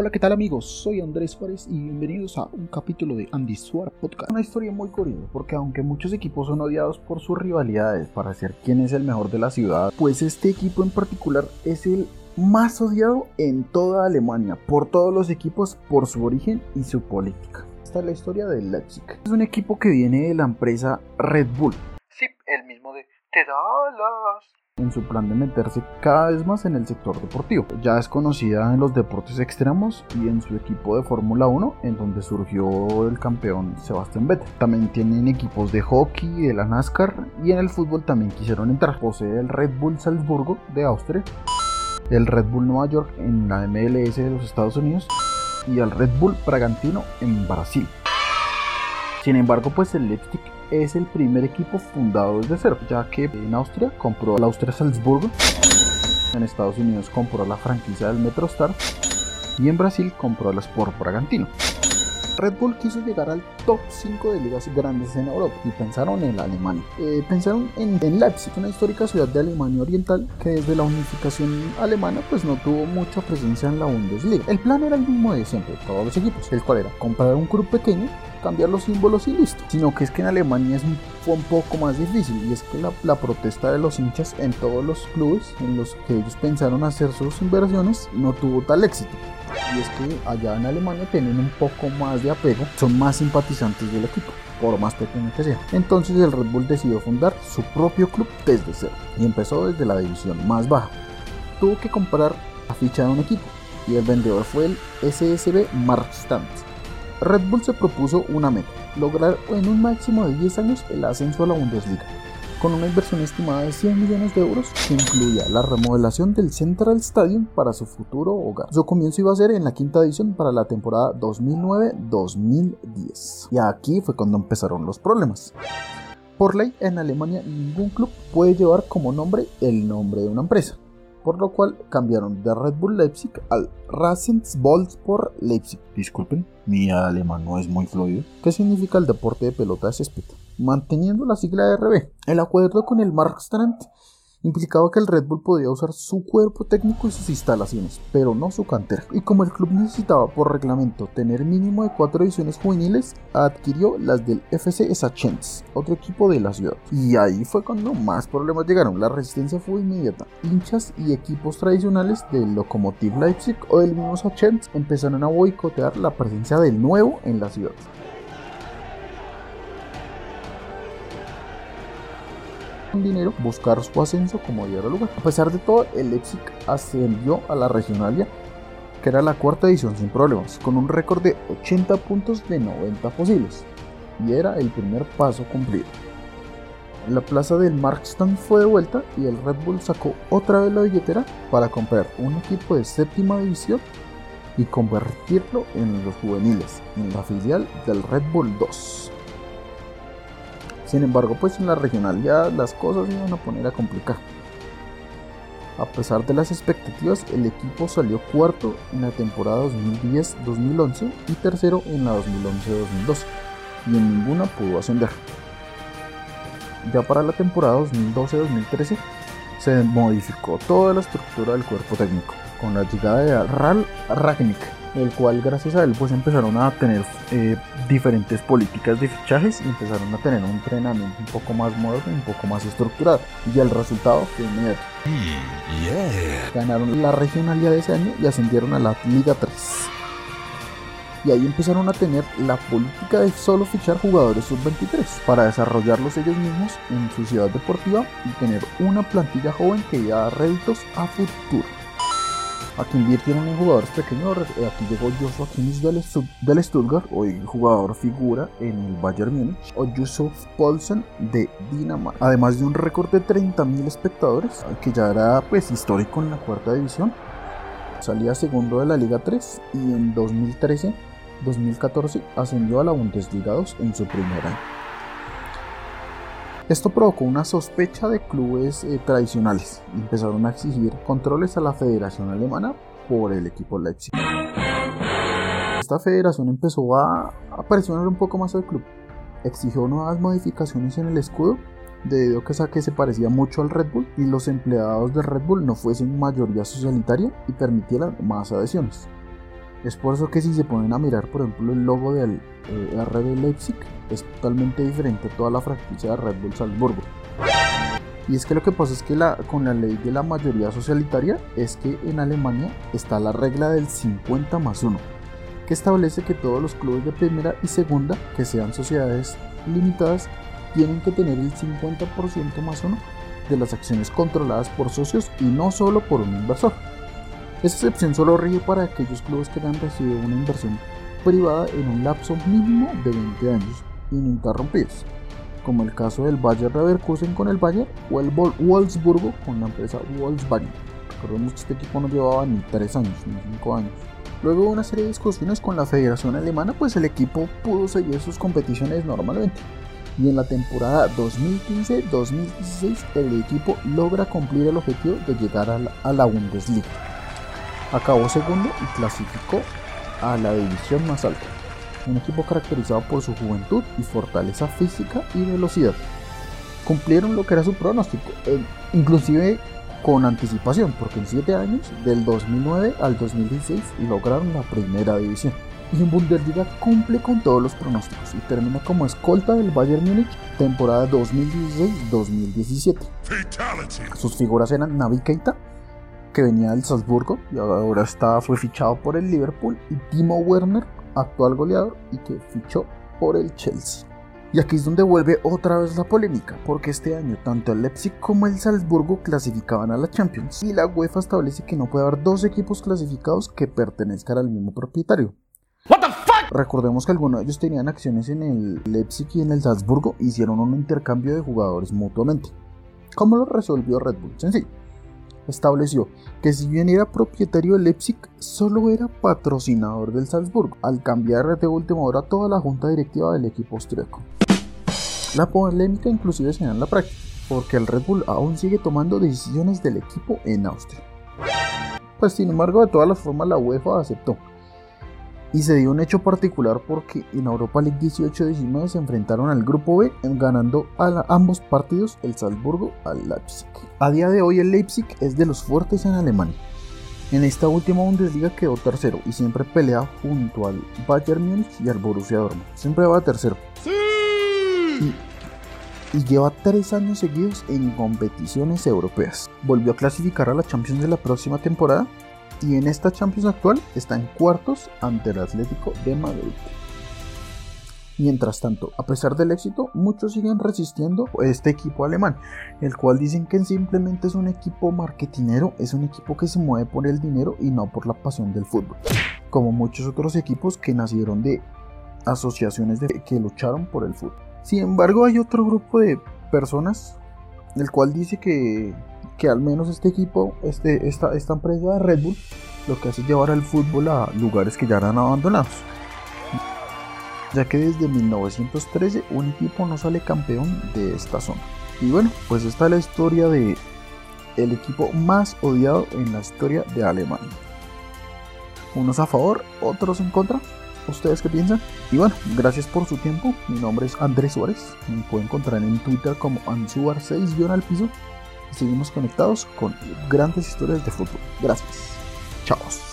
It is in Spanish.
Hola, ¿qué tal amigos? Soy Andrés Suárez y bienvenidos a un capítulo de Andy Suárez Podcast. Una historia muy curiosa porque aunque muchos equipos son odiados por sus rivalidades para ser quién es el mejor de la ciudad, pues este equipo en particular es el más odiado en toda Alemania por todos los equipos por su origen y su política. Esta es la historia del Leipzig. Es un equipo que viene de la empresa Red Bull. Sí, el mismo de Te Dallas en su plan de meterse cada vez más en el sector deportivo. Ya es conocida en los deportes extremos y en su equipo de Fórmula 1, en donde surgió el campeón Sebastián Vettel. También tienen equipos de hockey, de la NASCAR y en el fútbol también quisieron entrar. Posee el Red Bull Salzburgo de Austria, el Red Bull Nueva York en la MLS de los Estados Unidos y el Red Bull Bragantino en Brasil. Sin embargo, pues el Leipzig es el primer equipo fundado desde cero, ya que en Austria compró el Austria Salzburgo, en Estados Unidos compró la franquicia del MetroStar y en Brasil compró el Sport Bragantino. Red Bull quiso llegar al top 5 de ligas grandes en Europa y pensaron en Alemania. Eh, pensaron en, en, Leipzig, una histórica ciudad de Alemania Oriental que desde la unificación alemana pues no tuvo mucha presencia en la Bundesliga. El plan era el mismo de siempre, todos los equipos, el cual era comprar un club pequeño cambiar los símbolos y listo. Sino que es que en Alemania es un, fue un poco más difícil y es que la, protesta de los hinchas en todos los clubes en los que ellos pensaron hacer sus inversiones no tuvo tal éxito. Y es que allá en Alemania tienen un poco más de apego, son más simpatizantes del equipo por más pequeño que sea. Entonces el Red Bull decidió fundar su propio club desde cero y empezó desde la división más baja. Tuvo que comprar la ficha de un equipo y el vendedor fue el SSB Markstandt Red Bull se propuso una meta, lograr en un máximo de 10 años el ascenso a la Bundesliga, con una inversión estimada de 100 millones de euros que incluía la remodelación del Central Stadium para su futuro hogar. Su comienzo iba a ser en la quinta edición para la temporada 2009-2010. Y aquí fue cuando empezaron los problemas. Por ley, en Alemania ningún club puede llevar como nombre el nombre de una empresa por lo cual cambiaron de Red Bull Leipzig al por Leipzig. Disculpen, mi alemán no es muy fluido. ¿Qué significa el deporte de pelota de césped? Manteniendo la sigla RB. El acuerdo con el Markstrand implicaba que el Red Bull podía usar su cuerpo técnico y sus instalaciones, pero no su cantera. Y como el club necesitaba por reglamento tener mínimo de cuatro ediciones juveniles, adquirió las del FC Sachens, otro equipo de la ciudad. Y ahí fue cuando más problemas llegaron. La resistencia fue inmediata. Hinchas y equipos tradicionales del Lokomotiv Leipzig o del mismo Sachens empezaron a boicotear la presencia del nuevo en la ciudad. Dinero buscar su ascenso como diera lugar. A pesar de todo, el Leipzig ascendió a la regionalia, que era la cuarta edición sin problemas, con un récord de 80 puntos de 90 posibles, y era el primer paso cumplido. La plaza del Markstand fue de vuelta y el Red Bull sacó otra vez la billetera para comprar un equipo de séptima división y convertirlo en los juveniles, en la filial del Red Bull 2. Sin embargo, pues en la regional ya las cosas iban a poner a complicar. A pesar de las expectativas, el equipo salió cuarto en la temporada 2010-2011 y tercero en la 2011-2012, y en ninguna pudo ascender. Ya para la temporada 2012-2013 se modificó toda la estructura del cuerpo técnico, con la llegada de Ral Ragnick, el cual gracias a él pues empezaron a tener eh, diferentes políticas de fichajes y empezaron a tener un entrenamiento un poco más moderno, un poco más estructurado y el resultado fue inmediato. Mm, Ganaron la regionalidad de ese año y ascendieron a la Liga 3. Y ahí empezaron a tener la política de solo fichar jugadores sub-23 para desarrollarlos ellos mismos en su ciudad deportiva y tener una plantilla joven que iba a dar réditos a futuro. Aquí invirtieron en jugadores pequeños. Eh, aquí llegó Joshua Kimmich del, Stuttgart, hoy jugador figura en el Bayern Múnich, o Yusuf Paulsen de Dinamarca. Además de un récord de 30.000 espectadores, que ya era pues histórico en la cuarta división. Salía segundo de la Liga 3 y en 2013-2014 ascendió a la Bundesliga 2 en su primera año. Esto provocó una sospecha de clubes eh, tradicionales y empezaron a exigir controles a la Federación Alemana por el equipo Leipzig. Esta federación empezó a, a presionar un poco más al club. Exigió nuevas modificaciones en el escudo debido a que, se parecía mucho al Red Bull y los empleados de Red Bull no fuesen mayoría socialitaria y permitieran más adhesiones. Es por eso que si se ponen a mirar, por ejemplo, el logo del eh, RB Leipzig es totalmente diferente a toda la franquicia de Red Bull Salzburgo. Y es que lo que pasa es que con la ley de la mayoría socialitaria es que en Alemania está la regla del 50 más 1, que establece que todos los clubes de primera y segunda, que sean sociedades limitadas, tienen que tener el 50% más 1 de las acciones controladas por socios y no solo por un inversor. Esta excepción solo rige para aquellos clubes que han recibido una inversión privada en un lapso mínimo de 20 años ininterrumpidos, como el caso del Bayer Leverkusen con el Bayer o el Wolfsburgo con la empresa Volkswagen. Recordemos que este equipo no llevaba ni 3 años, ni 5 años. Luego de una serie de discusiones con la Federación Alemana, pues el equipo pudo seguir sus competiciones normalmente. Y en la temporada 2015-2016 el equipo logra cumplir el objetivo de llegar a la Bundesliga. Acabó segundo y clasificó a la división más alta. Un equipo caracterizado por su juventud y fortaleza física y velocidad. Cumplieron lo que era su pronóstico, e inclusive con anticipación, porque en 7 años, del 2009 al 2016, lograron la primera división. Y en Bundesliga cumple con todos los pronósticos y termina como escolta del Bayern Múnich temporada 2016-2017. Sus figuras eran Navi Keita, que venía del Salzburgo y ahora está, fue fichado por el Liverpool, y Timo Werner, actual goleador y que fichó por el Chelsea. Y aquí es donde vuelve otra vez la polémica, porque este año tanto el Leipzig como el Salzburgo clasificaban a la Champions y la UEFA establece que no puede haber dos equipos clasificados que pertenezcan al mismo propietario. Recordemos que algunos de ellos tenían acciones en el Leipzig y en el Salzburgo hicieron un intercambio de jugadores mutuamente. ¿Cómo lo resolvió Red Bull? Sencillo estableció que si bien era propietario del Leipzig, solo era patrocinador del Salzburgo, al cambiar de última hora toda la junta directiva del equipo austríaco. La polémica inclusive se da en la práctica, porque el Red Bull aún sigue tomando decisiones del equipo en Austria. Pues sin embargo, de todas las formas la UEFA aceptó, y se dio un hecho particular porque en Europa League 18-19 se enfrentaron al grupo B ganando a ambos partidos el Salzburgo al Leipzig. A día de hoy el Leipzig es de los fuertes en Alemania. En esta última Bundesliga quedó tercero y siempre pelea junto al Bayern Múnich y al Borussia Dortmund. Siempre va tercero. Y, y lleva tres años seguidos en competiciones europeas. Volvió a clasificar a la Champions de la próxima temporada y en esta Champions actual está en cuartos ante el Atlético de Madrid. Mientras tanto, a pesar del éxito, muchos siguen resistiendo este equipo alemán, el cual dicen que simplemente es un equipo marketinero, es un equipo que se mueve por el dinero y no por la pasión del fútbol, como muchos otros equipos que nacieron de asociaciones que lucharon por el fútbol. Sin embargo, hay otro grupo de personas, el cual dice que que al menos este equipo, este, esta, esta empresa de Red Bull, lo que hace es llevar el fútbol a lugares que ya eran abandonados. Ya que desde 1913 un equipo no sale campeón de esta zona. Y bueno, pues esta es la historia de el equipo más odiado en la historia de Alemania. Unos a favor, otros en contra. ¿Ustedes qué piensan? Y bueno, gracias por su tiempo. Mi nombre es Andrés Suárez. Me pueden encontrar en Twitter como Ansuar6 al piso seguimos conectados con grandes historias de fútbol. Gracias. Chao.